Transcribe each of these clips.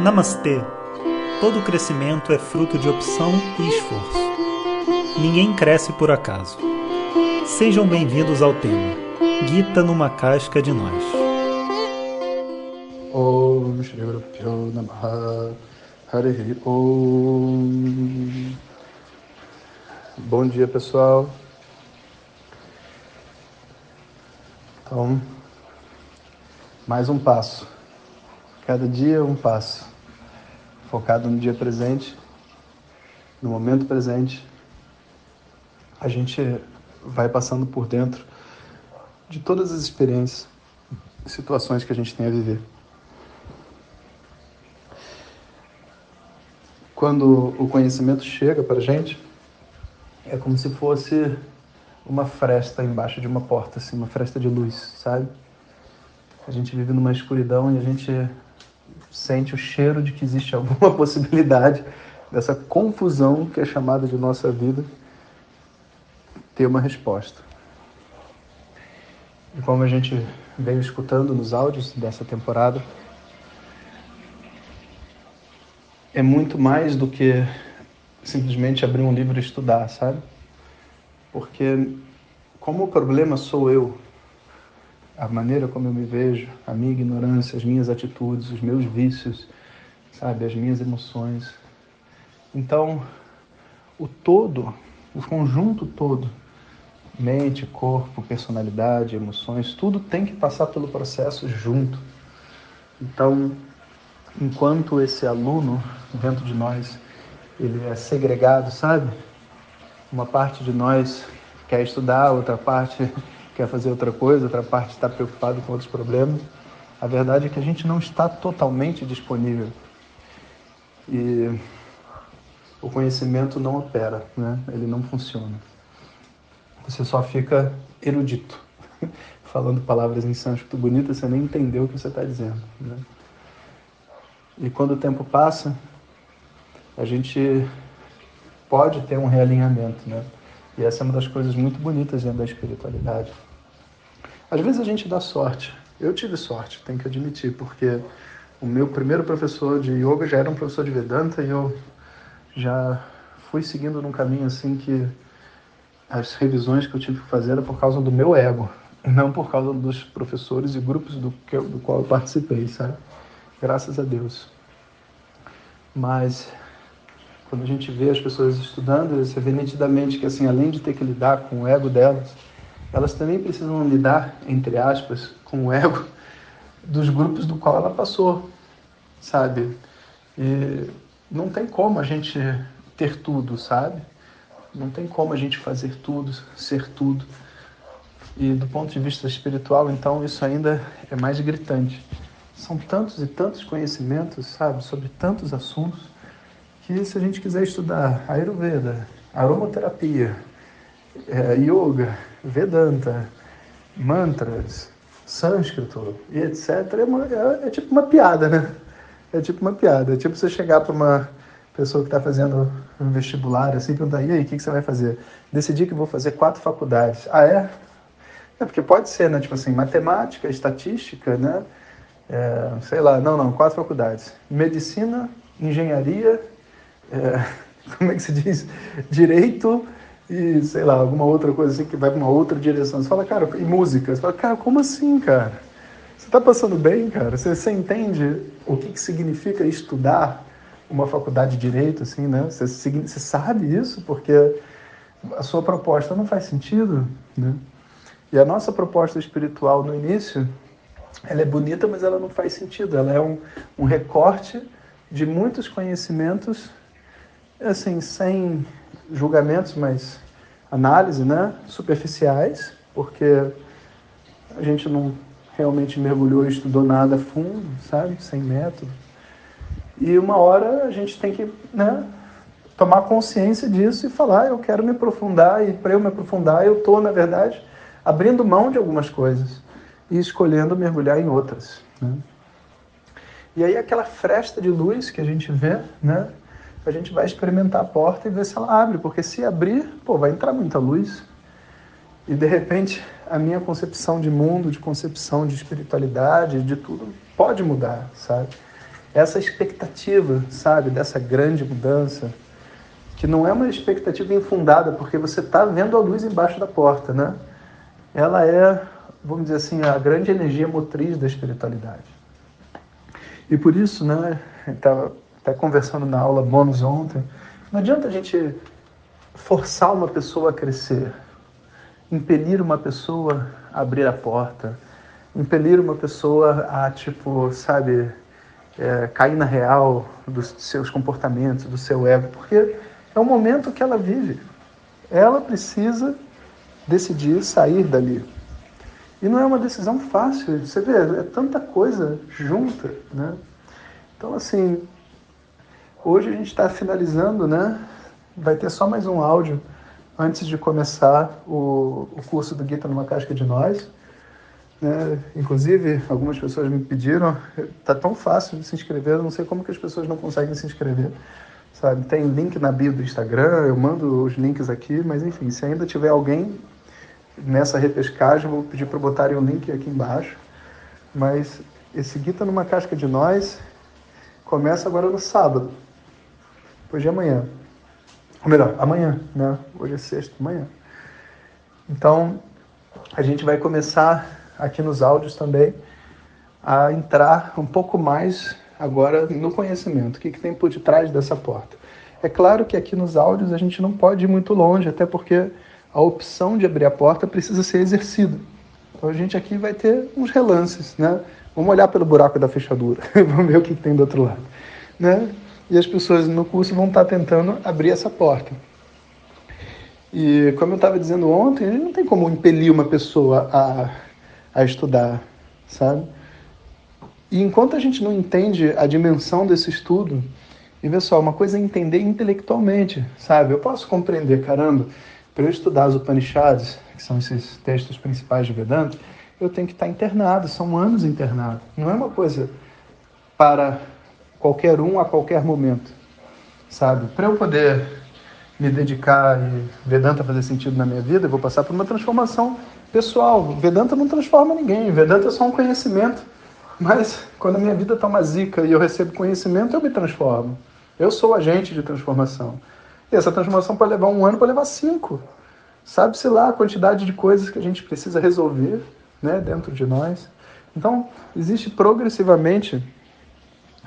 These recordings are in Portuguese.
Namastê! Todo crescimento é fruto de opção e esforço. Ninguém cresce por acaso. Sejam bem-vindos ao tema Gita numa casca de nós. Bom dia pessoal. Então, mais um passo. Cada dia um passo. Focado no dia presente, no momento presente. A gente vai passando por dentro de todas as experiências e situações que a gente tem a viver. Quando o conhecimento chega para a gente, é como se fosse uma fresta embaixo de uma porta, assim, uma fresta de luz, sabe? A gente vive numa escuridão e a gente sente o cheiro de que existe alguma possibilidade dessa confusão que é chamada de nossa vida ter uma resposta. E como a gente veio escutando nos áudios dessa temporada, é muito mais do que simplesmente abrir um livro e estudar, sabe? Porque como o problema sou eu, a maneira como eu me vejo, a minha ignorância, as minhas atitudes, os meus vícios, sabe, as minhas emoções. Então, o todo, o conjunto todo, mente, corpo, personalidade, emoções, tudo tem que passar pelo processo junto. Então, enquanto esse aluno dentro de nós, ele é segregado, sabe? Uma parte de nós quer estudar, outra parte quer fazer outra coisa, outra parte está preocupado com outros problemas. A verdade é que a gente não está totalmente disponível. E o conhecimento não opera, né? ele não funciona. Você só fica erudito, falando palavras em sânscrito bonitas, você nem entendeu o que você está dizendo. Né? E quando o tempo passa, a gente pode ter um realinhamento, né? E essa é uma das coisas muito bonitas dentro da espiritualidade. Às vezes a gente dá sorte. Eu tive sorte, tenho que admitir, porque o meu primeiro professor de yoga já era um professor de Vedanta e eu já fui seguindo num caminho assim que as revisões que eu tive que fazer era por causa do meu ego, não por causa dos professores e grupos do, que do qual eu participei, sabe? Graças a Deus. Mas quando a gente vê as pessoas estudando, você vê nitidamente que, assim, além de ter que lidar com o ego delas, elas também precisam lidar, entre aspas, com o ego dos grupos do qual ela passou, sabe? E não tem como a gente ter tudo, sabe? Não tem como a gente fazer tudo, ser tudo. E do ponto de vista espiritual, então, isso ainda é mais gritante. São tantos e tantos conhecimentos, sabe, sobre tantos assuntos que se a gente quiser estudar Ayurveda, aromaterapia, é, yoga, Vedanta, mantras, sânscrito e etc., é, uma, é, é, tipo uma piada, né? É tipo uma piada. É tipo você chegar para uma pessoa que está fazendo um vestibular assim, perguntar: e aí, o que, que você vai fazer? Decidi que vou fazer quatro faculdades. Ah, é? É porque pode ser, né? Tipo assim, matemática, estatística, né? É, sei lá, não, não, quatro faculdades: medicina, engenharia é, como é que se diz? Direito e, sei lá, alguma outra coisa assim que vai para uma outra direção. Você fala, cara, e música? Você fala, cara, como assim, cara? Você está passando bem, cara? Você, você entende o que, que significa estudar uma faculdade de Direito, assim, né? Você, você sabe isso porque a sua proposta não faz sentido, né? E a nossa proposta espiritual no início, ela é bonita, mas ela não faz sentido. Ela é um, um recorte de muitos conhecimentos assim, sem julgamentos, mas análise, né? Superficiais, porque a gente não realmente mergulhou e estudou nada a fundo, sabe? Sem método. E uma hora a gente tem que, né? Tomar consciência disso e falar, eu quero me aprofundar e para eu me aprofundar eu estou, na verdade, abrindo mão de algumas coisas e escolhendo mergulhar em outras. Né? E aí aquela fresta de luz que a gente vê, né? A gente vai experimentar a porta e ver se ela abre, porque se abrir, pô, vai entrar muita luz. E de repente a minha concepção de mundo, de concepção de espiritualidade, de tudo, pode mudar, sabe? essa expectativa, sabe, dessa grande mudança, que não é uma expectativa infundada, porque você está vendo a luz embaixo da porta, né? Ela é, vamos dizer assim, a grande energia motriz da espiritualidade. E por isso, né, estava até conversando na aula bônus ontem, não adianta a gente forçar uma pessoa a crescer, impelir uma pessoa a abrir a porta, impelir uma pessoa a, tipo, sabe, é, cair na real dos seus comportamentos, do seu ego, porque é o momento que ela vive. Ela precisa decidir sair dali. E não é uma decisão fácil, você vê, é tanta coisa junta, né? Então, assim, hoje a gente está finalizando, né? Vai ter só mais um áudio antes de começar o, o curso do Gita numa Casca de Nós. Né? Inclusive, algumas pessoas me pediram, tá tão fácil de se inscrever, eu não sei como que as pessoas não conseguem se inscrever. Sabe? Tem link na bio do Instagram, eu mando os links aqui, mas enfim, se ainda tiver alguém nessa repescagem, vou pedir para botarem o link aqui embaixo. Mas esse Gita numa Casca de Nós começa agora no sábado, depois de amanhã. Ou melhor, amanhã, né? Hoje é sexta, amanhã. Então, a gente vai começar aqui nos áudios também a entrar um pouco mais agora no conhecimento. O que, que tem por detrás dessa porta? É claro que aqui nos áudios a gente não pode ir muito longe, até porque a opção de abrir a porta precisa ser exercida. Então a gente aqui vai ter uns relances, né? Vamos olhar pelo buraco da fechadura, vamos ver o que, que tem do outro lado, né? E as pessoas no curso vão estar tentando abrir essa porta. E como eu estava dizendo ontem, não tem como impelir uma pessoa a, a estudar, sabe? E enquanto a gente não entende a dimensão desse estudo, e vê só, uma coisa é entender intelectualmente, sabe? Eu posso compreender, caramba, para eu estudar os Upanishads, que são esses textos principais de Vedanta, eu tenho que estar internado, são anos internado. Não é uma coisa para qualquer um a qualquer momento, sabe? Para eu poder me dedicar e Vedanta fazer sentido na minha vida, eu vou passar por uma transformação pessoal. Vedanta não transforma ninguém, Vedanta é só um conhecimento. Mas quando a minha vida está uma zica e eu recebo conhecimento, eu me transformo. Eu sou agente de transformação. E essa transformação pode levar um ano, pode levar cinco. Sabe-se lá a quantidade de coisas que a gente precisa resolver né, dentro de nós. Então, existe progressivamente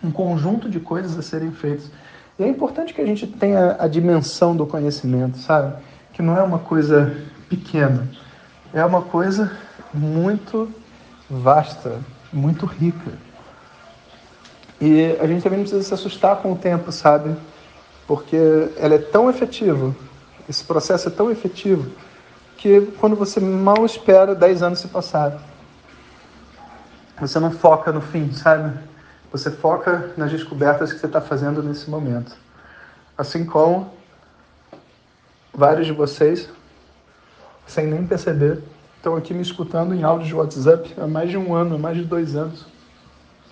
um conjunto de coisas a serem feitas. E é importante que a gente tenha a dimensão do conhecimento, sabe? Que não é uma coisa pequena, é uma coisa muito vasta, muito rica. E a gente também não precisa se assustar com o tempo, sabe? Porque ela é tão efetiva, esse processo é tão efetivo, que quando você mal espera, 10 anos se passaram. Você não foca no fim, sabe? Você foca nas descobertas que você está fazendo nesse momento. Assim como vários de vocês, sem nem perceber, estão aqui me escutando em áudio de WhatsApp há mais de um ano, há mais de dois anos.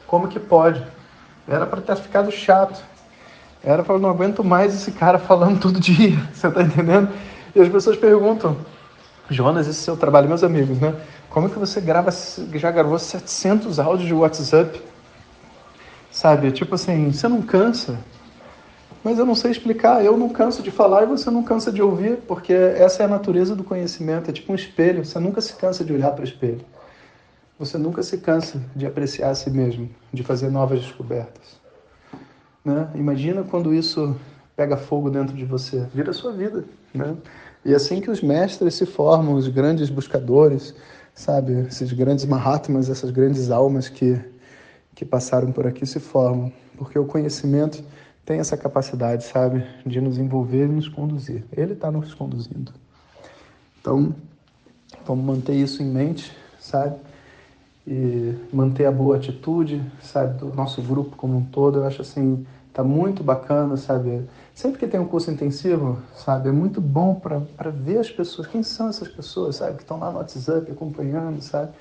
Como que pode? Era para ter ficado chato. Era para não aguento mais esse cara falando todo dia. Você está entendendo? E as pessoas perguntam, Jonas, esse é seu trabalho, meus amigos, né? Como que você grava, já gravou 700 áudios de WhatsApp? Sabe? Tipo assim, você não cansa. Mas eu não sei explicar, eu não canso de falar e você não cansa de ouvir, porque essa é a natureza do conhecimento, é tipo um espelho, você nunca se cansa de olhar para o espelho. Você nunca se cansa de apreciar a si mesmo, de fazer novas descobertas. Né? Imagina quando isso pega fogo dentro de você, vira a sua vida. Né? E assim que os mestres se formam, os grandes buscadores, sabe? Esses grandes Mahatmas, essas grandes almas que que passaram por aqui se formam, porque o conhecimento tem essa capacidade, sabe, de nos envolver e nos conduzir. Ele está nos conduzindo. Então, vamos manter isso em mente, sabe? E manter a boa atitude, sabe, do nosso grupo como um todo. Eu acho assim, tá muito bacana, sabe? Sempre que tem um curso intensivo, sabe, é muito bom para ver as pessoas, quem são essas pessoas, sabe, que estão lá no WhatsApp acompanhando, sabe?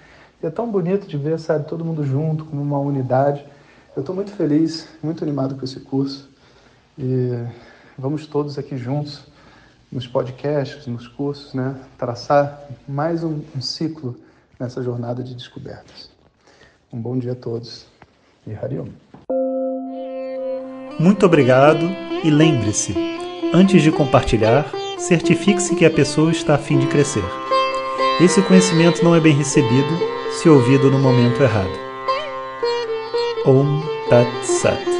E é tão bonito de ver, sabe, todo mundo junto, como uma unidade. Eu estou muito feliz, muito animado com esse curso. E vamos todos aqui juntos, nos podcasts, nos cursos, né, traçar mais um, um ciclo nessa jornada de descobertas. Um bom dia a todos e Hariom. Muito obrigado e lembre-se: antes de compartilhar, certifique-se que a pessoa está a fim de crescer. Esse conhecimento não é bem recebido se ouvido no momento errado. Om Tat Sat.